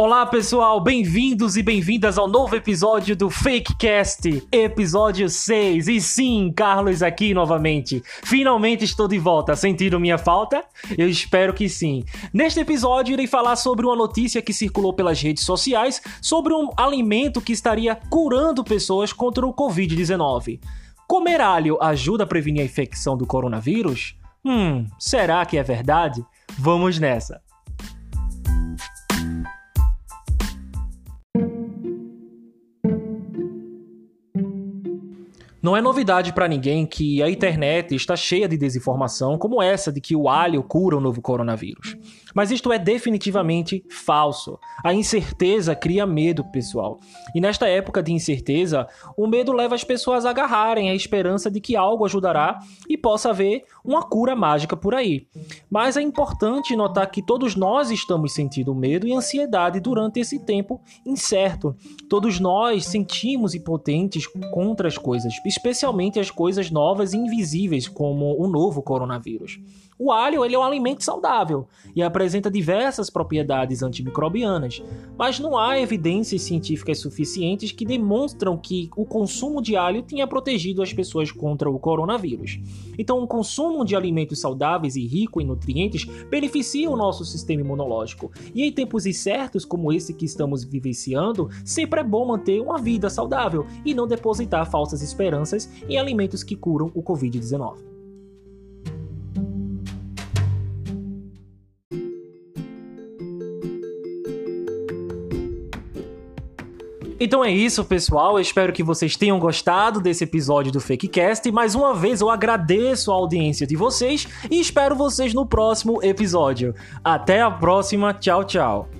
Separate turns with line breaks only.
Olá pessoal, bem-vindos e bem-vindas ao novo episódio do Fakecast, episódio 6. E sim, Carlos aqui novamente. Finalmente estou de volta. Sentiram minha falta? Eu espero que sim. Neste episódio irei falar sobre uma notícia que circulou pelas redes sociais sobre um alimento que estaria curando pessoas contra o Covid-19. Comer alho ajuda a prevenir a infecção do coronavírus? Hum, será que é verdade? Vamos nessa. Não é novidade para ninguém que a internet está cheia de desinformação, como essa de que o alho cura o novo coronavírus. Mas isto é definitivamente falso. A incerteza cria medo, pessoal. E nesta época de incerteza, o medo leva as pessoas a agarrarem a esperança de que algo ajudará e possa haver uma cura mágica por aí. Mas é importante notar que todos nós estamos sentindo medo e ansiedade durante esse tempo incerto. Todos nós sentimos impotentes contra as coisas, especialmente as coisas novas e invisíveis, como o novo coronavírus. O alho ele é um alimento saudável e apresenta diversas propriedades antimicrobianas, mas não há evidências científicas suficientes que demonstram que o consumo de alho tenha protegido as pessoas contra o coronavírus. Então, o consumo de alimentos saudáveis e rico em nutrientes beneficia o nosso sistema imunológico. E em tempos incertos como esse que estamos vivenciando, sempre é bom manter uma vida saudável e não depositar falsas esperanças em alimentos que curam o Covid-19. Então é isso, pessoal. Eu espero que vocês tenham gostado desse episódio do FakeCast. Mais uma vez, eu agradeço a audiência de vocês e espero vocês no próximo episódio. Até a próxima. Tchau, tchau.